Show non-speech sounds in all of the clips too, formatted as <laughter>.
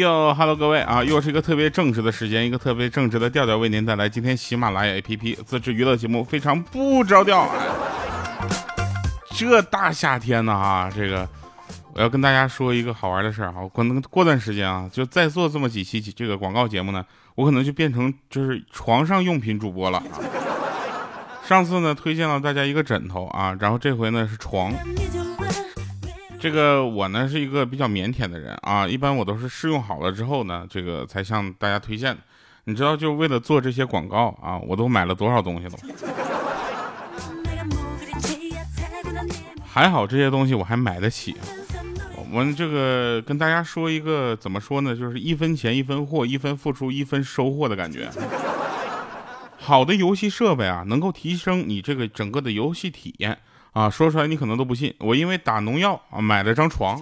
哟哈喽，各位啊，又是一个特别正直的时间，一个特别正直的调调，为您带来今天喜马拉雅 APP 自制娱乐节目，非常不着调。这大夏天的啊，这个我要跟大家说一个好玩的事儿啊，可能过段时间啊，就再做这么几期这个广告节目呢，我可能就变成就是床上用品主播了。上次呢，推荐了大家一个枕头啊，然后这回呢是床。这个我呢是一个比较腼腆的人啊，一般我都是试用好了之后呢，这个才向大家推荐。你知道，就为了做这些广告啊，我都买了多少东西了。还好这些东西我还买得起。我们这个跟大家说一个怎么说呢，就是一分钱一分货，一分付出一分收获的感觉。好的游戏设备啊，能够提升你这个整个的游戏体验。啊，说出来你可能都不信，我因为打农药啊买了张床，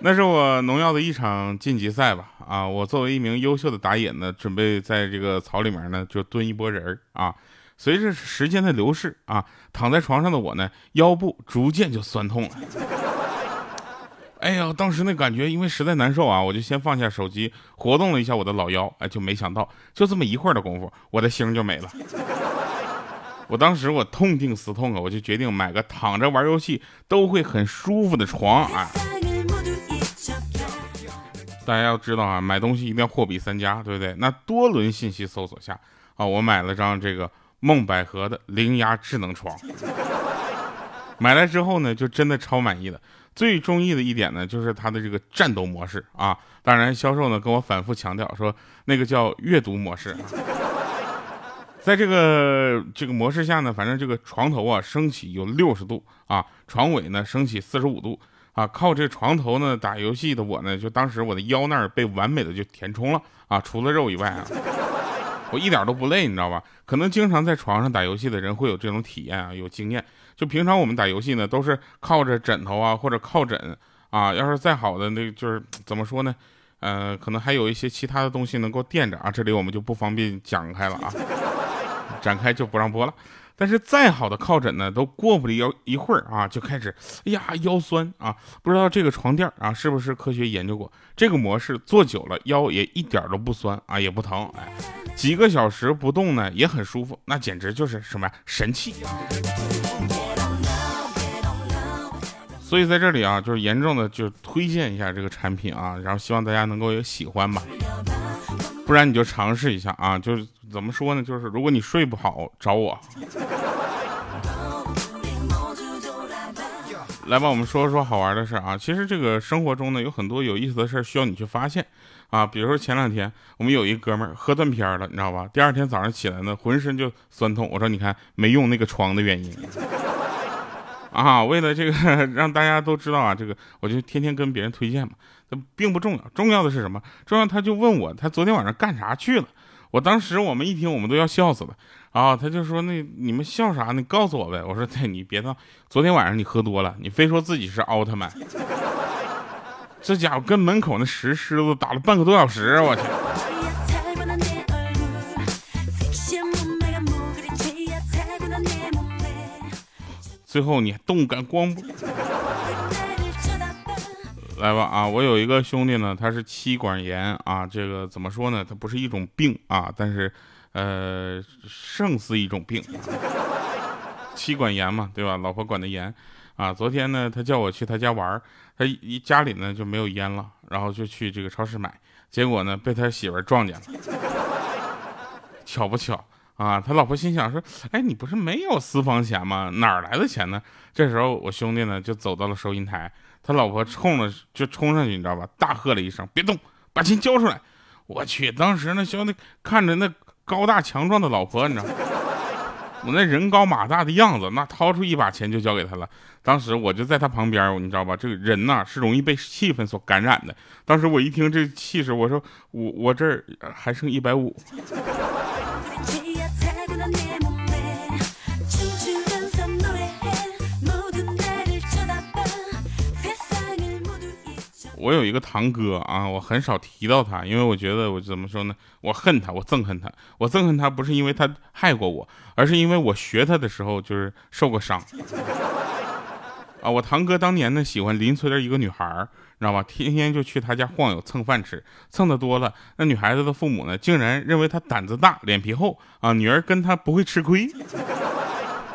那是我农药的一场晋级赛吧？啊，我作为一名优秀的打野呢，准备在这个草里面呢就蹲一波人儿啊。随着时间的流逝啊，躺在床上的我呢，腰部逐渐就酸痛了。哎呀，当时那感觉，因为实在难受啊，我就先放下手机，活动了一下我的老腰，哎，就没想到就这么一会儿的功夫，我的星就没了。我当时我痛定思痛啊，我就决定买个躺着玩游戏都会很舒服的床啊。大家要知道啊，买东西一定要货比三家，对不对？那多轮信息搜索下啊，我买了张这个梦百合的灵压智能床。买来之后呢，就真的超满意的。最中意的一点呢，就是它的这个战斗模式啊。当然，销售呢跟我反复强调说，那个叫阅读模式。在这个这个模式下呢，反正这个床头啊升起有六十度啊，床尾呢升起四十五度啊，靠这床头呢打游戏的我呢，就当时我的腰那儿被完美的就填充了啊，除了肉以外啊，我一点都不累，你知道吧？可能经常在床上打游戏的人会有这种体验啊，有经验。就平常我们打游戏呢，都是靠着枕头啊或者靠枕啊，要是再好的那就是怎么说呢？呃，可能还有一些其他的东西能够垫着啊，这里我们就不方便讲开了啊。展开就不让播了，但是再好的靠枕呢，都过不了一会儿啊，就开始，哎呀腰酸啊，不知道这个床垫啊是不是科学研究过？这个模式坐久了腰也一点都不酸啊，也不疼，哎，几个小时不动呢也很舒服，那简直就是什么呀神器！所以在这里啊，就是严重的就推荐一下这个产品啊，然后希望大家能够有喜欢吧。不然你就尝试一下啊，就是怎么说呢？就是如果你睡不好，找我。来吧，我们说说好玩的事啊。其实这个生活中呢，有很多有意思的事需要你去发现啊。比如说前两天我们有一哥们儿喝断片了，你知道吧？第二天早上起来呢，浑身就酸痛。我说你看没用那个床的原因啊。为了这个 <laughs> 让大家都知道啊，这个我就天天跟别人推荐嘛。这并不重要，重要的是什么？重要他就问我，他昨天晚上干啥去了？我当时我们一听，我们都要笑死了啊！他就说：“那你们笑啥呢？告诉我呗。”我说：“对，你别闹，昨天晚上你喝多了，你非说自己是奥特曼，这家伙跟门口那石狮子打了半个多小时，我去。”最后你还动感光不？来吧啊！我有一个兄弟呢，他是妻管严啊。这个怎么说呢？他不是一种病啊，但是，呃，胜似一种病。妻管严嘛，对吧？老婆管的严啊。昨天呢，他叫我去他家玩他一家里呢就没有烟了，然后就去这个超市买，结果呢被他媳妇撞见了。巧不巧啊？他老婆心想说：“哎，你不是没有私房钱吗？哪儿来的钱呢？”这时候我兄弟呢就走到了收银台。他老婆冲了就冲上去，你知道吧？大喝了一声：“别动，把钱交出来！”我去，当时那兄弟看着那高大强壮的老婆，你知道，我那人高马大的样子，那掏出一把钱就交给他了。当时我就在他旁边，你知道吧？这个人呐是容易被气氛所感染的。当时我一听这气势，我说我我这儿还剩一百五。我有一个堂哥啊，我很少提到他，因为我觉得我怎么说呢？我恨他，我憎恨他。我憎恨他不是因为他害过我，而是因为我学他的时候就是受过伤。啊，我堂哥当年呢喜欢邻村的一个女孩儿，知道吧？天天就去他家晃悠蹭饭吃，蹭的多了，那女孩子的父母呢竟然认为他胆子大、脸皮厚啊，女儿跟他不会吃亏。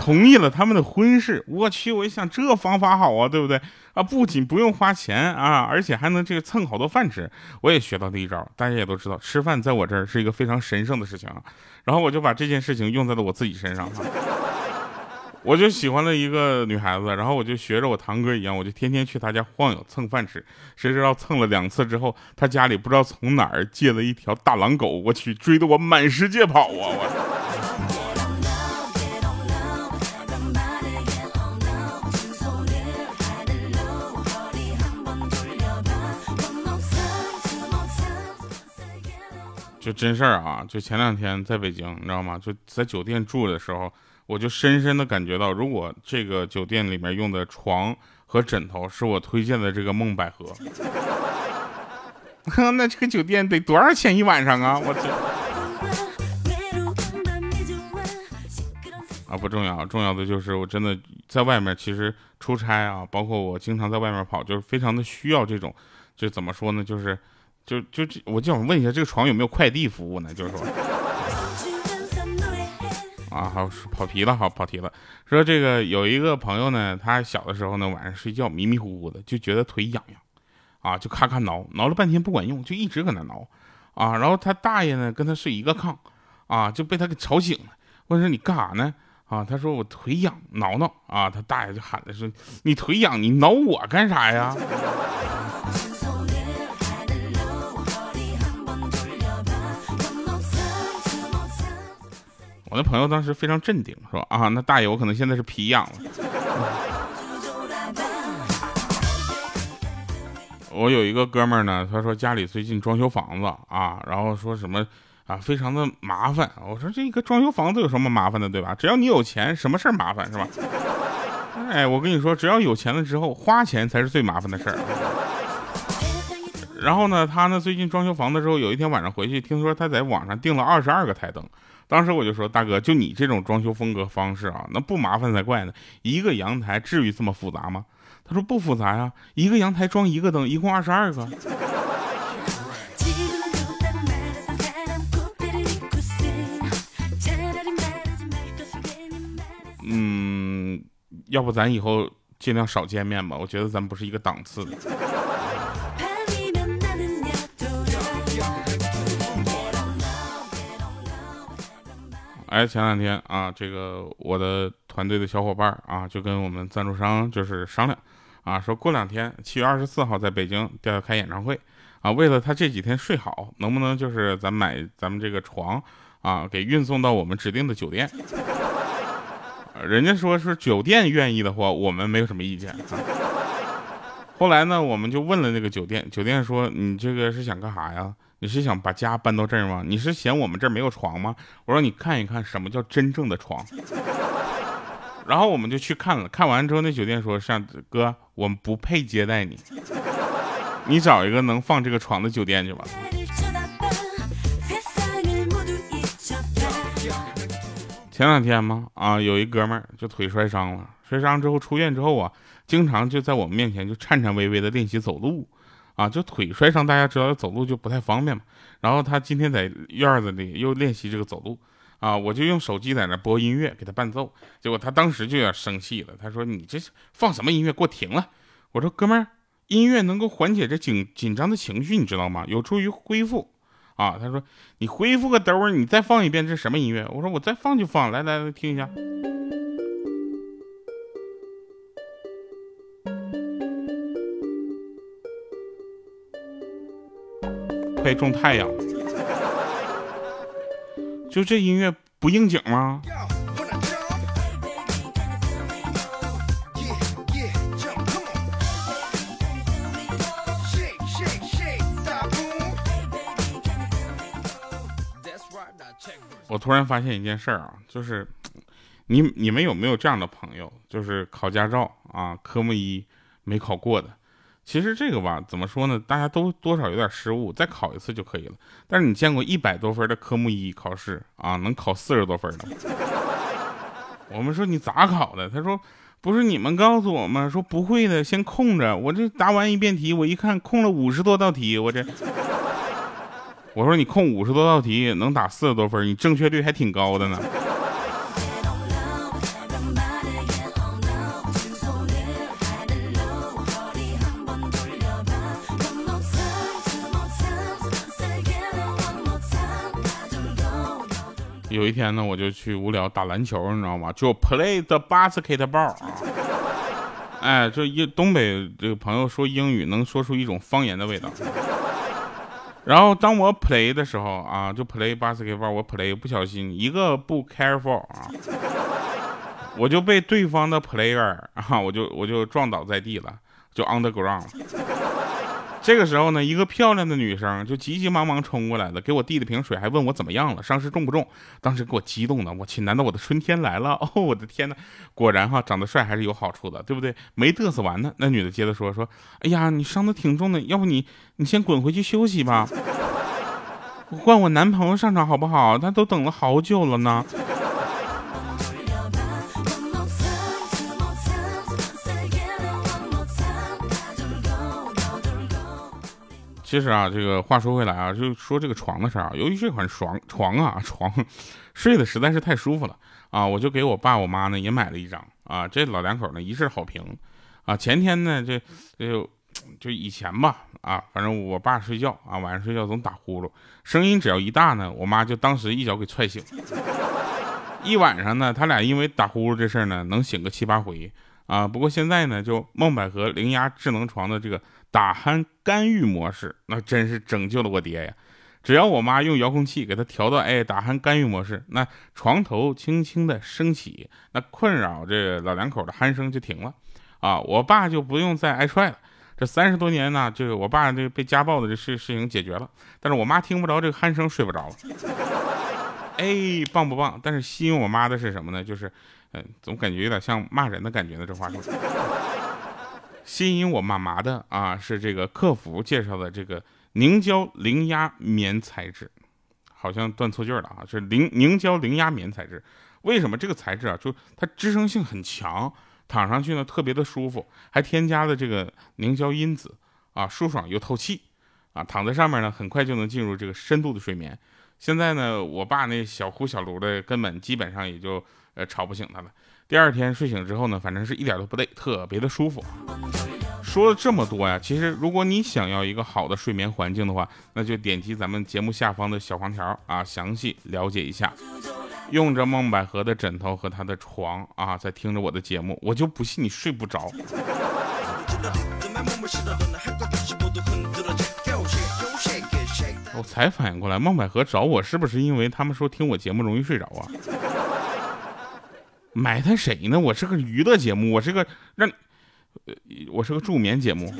同意了他们的婚事，我去，我一想这方法好啊，对不对啊？不仅不用花钱啊，而且还能这个蹭好多饭吃。我也学到第一招，大家也都知道，吃饭在我这儿是一个非常神圣的事情啊。然后我就把这件事情用在了我自己身上。<laughs> 我就喜欢了一个女孩子，然后我就学着我堂哥一样，我就天天去他家晃悠蹭饭吃。谁知道蹭了两次之后，他家里不知道从哪儿借了一条大狼狗，我去追得我满世界跑啊！我。就真事儿啊！就前两天在北京，你知道吗？就在酒店住的时候，我就深深的感觉到，如果这个酒店里面用的床和枕头是我推荐的这个梦百合，<laughs> 那这个酒店得多少钱一晚上啊？我 <laughs> 啊不重要，重要的就是我真的在外面，其实出差啊，包括我经常在外面跑，就是非常的需要这种，就怎么说呢？就是。就就这，我就想问一下，这个床有没有快递服务呢？就是说，啊，好跑题了，好跑题了。说这个有一个朋友呢，他小的时候呢，晚上睡觉迷迷糊糊的，就觉得腿痒痒，啊，就咔咔挠，挠了半天不管用，就一直搁那挠，啊，然后他大爷呢跟他睡一个炕，啊，就被他给吵醒了，问说你干啥呢？啊，他说我腿痒，挠挠，啊，他大爷就喊了说你腿痒，你挠我干啥呀？我那朋友当时非常镇定，说啊，那大爷，我可能现在是皮痒了。<laughs> 我有一个哥们儿呢，他说家里最近装修房子啊，然后说什么啊，非常的麻烦。我说这个装修房子有什么麻烦的，对吧？只要你有钱，什么事儿麻烦是吧？哎，我跟你说，只要有钱了之后，花钱才是最麻烦的事儿。然后呢，他呢最近装修房子之后，有一天晚上回去，听说他在网上订了二十二个台灯。当时我就说，大哥，就你这种装修风格方式啊，那不麻烦才怪呢。一个阳台至于这么复杂吗？他说不复杂呀，一个阳台装一个灯，一共二十二个。嗯，要不咱以后尽量少见面吧，我觉得咱不是一个档次的。哎，前两天啊，这个我的团队的小伙伴啊，就跟我们赞助商就是商量，啊，说过两天七月二十四号在北京要开演唱会，啊，为了他这几天睡好，能不能就是咱买咱们这个床啊，给运送到我们指定的酒店？人家说是酒店愿意的话，我们没有什么意见啊。后来呢，我们就问了那个酒店，酒店说你这个是想干啥呀？你是想把家搬到这儿吗？你是嫌我们这儿没有床吗？我说你看一看什么叫真正的床。然后我们就去看了，看完之后那酒店说：“上哥，我们不配接待你，你找一个能放这个床的酒店去吧。”前两天嘛，啊，有一哥们儿就腿摔伤了，摔伤之后出院之后啊，经常就在我们面前就颤颤巍巍的练习走路。啊，就腿摔伤，大家知道走路就不太方便嘛。然后他今天在院子里又练习这个走路，啊，我就用手机在那播音乐给他伴奏，结果他当时就有点生气了，他说：“你这放什么音乐？给我停了！”我说：“哥们儿，音乐能够缓解这紧紧张的情绪，你知道吗？有助于恢复。”啊，他说：“你恢复个兜儿，你再放一遍，这什么音乐？”我说：“我再放就放，来来来，听一下。”快种太阳，就这音乐不应景吗？我突然发现一件事儿啊，就是你你们有没有这样的朋友，就是考驾照啊，科目一没考过的？其实这个吧，怎么说呢？大家都多少有点失误，再考一次就可以了。但是你见过一百多分的科目一考试啊，能考四十多分的？<laughs> 我们说你咋考的？他说不是你们告诉我吗？说不会的先空着。我这答完一遍题，我一看空了五十多道题，我这。我说你空五十多道题能打四十多分，你正确率还挺高的呢。有一天呢，我就去无聊打篮球，你知道吗？就 play the basketball 啊。<laughs> 哎，这一东北这个朋友说英语能说出一种方言的味道。然后当我 play 的时候啊，就 play basketball，我 play 不小心一个不 careful 啊，我就被对方的 player 啊，我就我就撞倒在地了，就 on the ground。这个时候呢，一个漂亮的女生就急急忙忙冲过来了，给我递了瓶水，还问我怎么样了，伤势重不重？当时给我激动的，我去，难道我的春天来了？<laughs> 哦，我的天哪！果然哈，长得帅还是有好处的，对不对？没嘚瑟完呢，那女的接着说说，哎呀，你伤的挺重的，要不你你先滚回去休息吧，换我男朋友上场好不好？他都等了好久了呢。其实啊，这个话说回来啊，就说这个床的事儿啊。由于这款床床啊 <laughs> 床睡的实在是太舒服了啊，我就给我爸我妈呢也买了一张啊。这老两口呢一致好评啊。前天呢这就就以前吧啊，反正我爸睡觉啊，晚上睡觉总打呼噜，声音只要一大呢，我妈就当时一脚给踹醒。<laughs> 一晚上呢，他俩因为打呼噜这事儿呢，能醒个七八回啊。不过现在呢，就梦百合灵压智能床的这个。打鼾干预模式，那真是拯救了我爹呀！只要我妈用遥控器给他调到哎打鼾干预模式，那床头轻轻的升起，那困扰这老两口的鼾声就停了啊！我爸就不用再挨踹了。这三十多年呢，这个我爸这被家暴的这事事情解决了，但是我妈听不着这个鼾声，睡不着了。哎，棒不棒？但是吸引我妈的是什么呢？就是，嗯，总感觉有点像骂人的感觉呢。这话说。吸引我妈妈的啊，是这个客服介绍的这个凝胶零压棉材质，好像断错句了啊，是凝凝胶零压棉材质。为什么这个材质啊，就它支撑性很强，躺上去呢特别的舒服，还添加了这个凝胶因子啊，舒爽又透气啊，躺在上面呢，很快就能进入这个深度的睡眠。现在呢，我爸那小呼小噜的，根本基本上也就呃吵不醒他了。第二天睡醒之后呢，反正是一点都不累，特别的舒服。说了这么多呀，其实如果你想要一个好的睡眠环境的话，那就点击咱们节目下方的小黄条啊，详细了解一下。用着梦百合的枕头和他的床啊，在听着我的节目，我就不信你睡不着。我才反应过来，孟百合找我是不是因为他们说听我节目容易睡着啊？埋汰谁呢？我是个娱乐节目，我是个让，我是个助眠节目。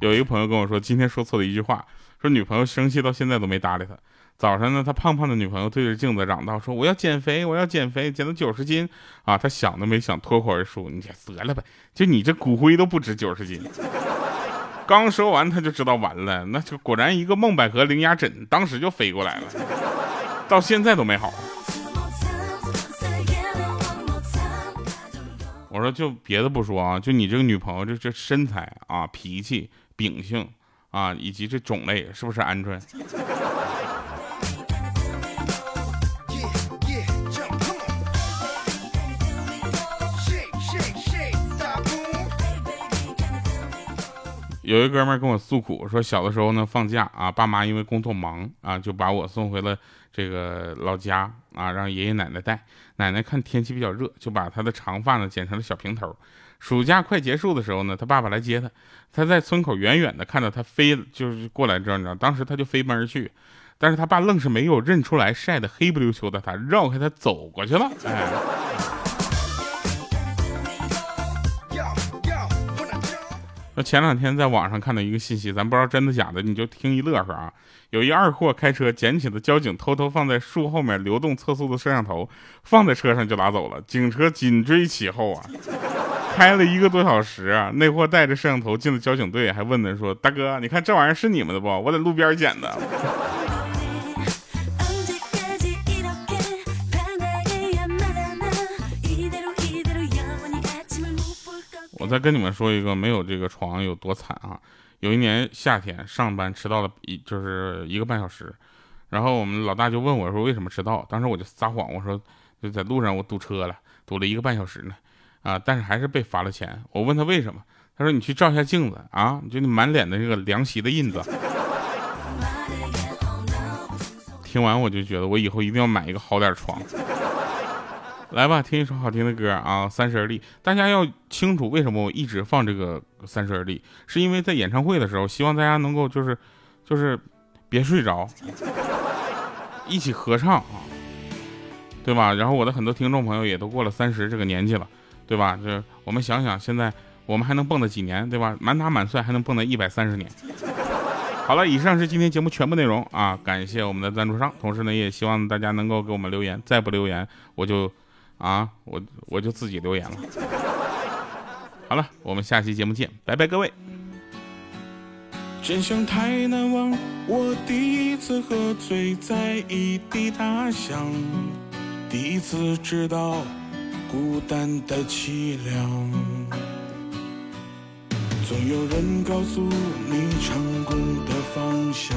有一个朋友跟我说，今天说错了一句话，说女朋友生气到现在都没搭理他。早上呢，他胖胖的女朋友对着镜子嚷道：“说我要减肥，我要减肥，减到九十斤啊！”他想都没想，脱口而出：“你得了吧，就你这骨灰都不值九十斤。”刚说完，他就知道完了，那就果然一个梦百合灵压枕，当时就飞过来了，到现在都没好。我说就别的不说啊，就你这个女朋友这这身材啊、脾气、秉性啊，以及这种类，是不是鹌鹑？有一哥们跟我诉苦说，小的时候呢放假啊，爸妈因为工作忙啊，就把我送回了这个老家啊，让爷爷奶奶带。奶奶看天气比较热，就把他的长发呢剪成了小平头。暑假快结束的时候呢，他爸爸来接他，他在村口远远的看到他飞，就是过来，知道你知道，当时他就飞奔而去，但是他爸愣是没有认出来晒得黑不溜秋的他，绕开他走过去了，哎。那前两天在网上看到一个信息，咱不知道真的假的，你就听一乐呵啊。有一二货开车捡起了交警偷偷放在树后面流动测速的摄像头，放在车上就拿走了。警车紧追其后啊，开了一个多小时啊。那货带着摄像头进了交警队，还问他说：“大哥，你看这玩意儿是你们的不？我在路边捡的。”再跟你们说一个没有这个床有多惨啊！有一年夏天上班迟到了一就是一个半小时，然后我们老大就问我说为什么迟到？当时我就撒谎，我说就在路上我堵车了，堵了一个半小时呢，啊，但是还是被罚了钱。我问他为什么，他说你去照一下镜子啊，就你满脸的这个凉席的印子。听完我就觉得我以后一定要买一个好点床。<laughs> 来吧，听一首好听的歌啊，《三十而立》。大家要清楚为什么我一直放这个《三十而立》，是因为在演唱会的时候，希望大家能够就是，就是别睡着，<laughs> 一起合唱啊，对吧？然后我的很多听众朋友也都过了三十这个年纪了，对吧？就我们想想，现在我们还能蹦跶几年，对吧？满打满算还能蹦跶一百三十年。好了，以上是今天节目全部内容啊，感谢我们的赞助商，同时呢，也希望大家能够给我们留言，再不留言我就。啊，我我就自己留言了。好了，我们下期节目见，拜拜，各位。真相太难忘，我第一次喝醉在异地他乡，第一次知道孤单的凄凉。总有人告诉你成功的方向。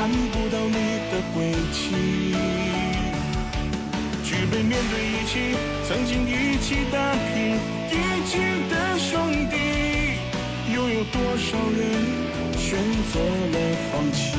看不到你的轨迹，举杯面对一起，曾经一起打拼一起的兄弟，又有多少人选择了放弃？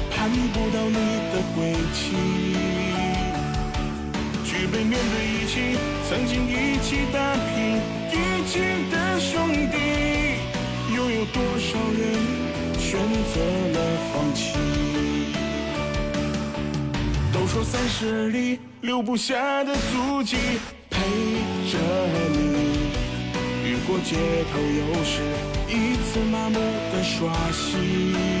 看不到你的轨迹，举杯面对一起，曾经一起打拼一起的兄弟，又有多少人选择了放弃？都说三十而立，留不下的足迹陪着你，越过街头，又是一次麻木的刷新。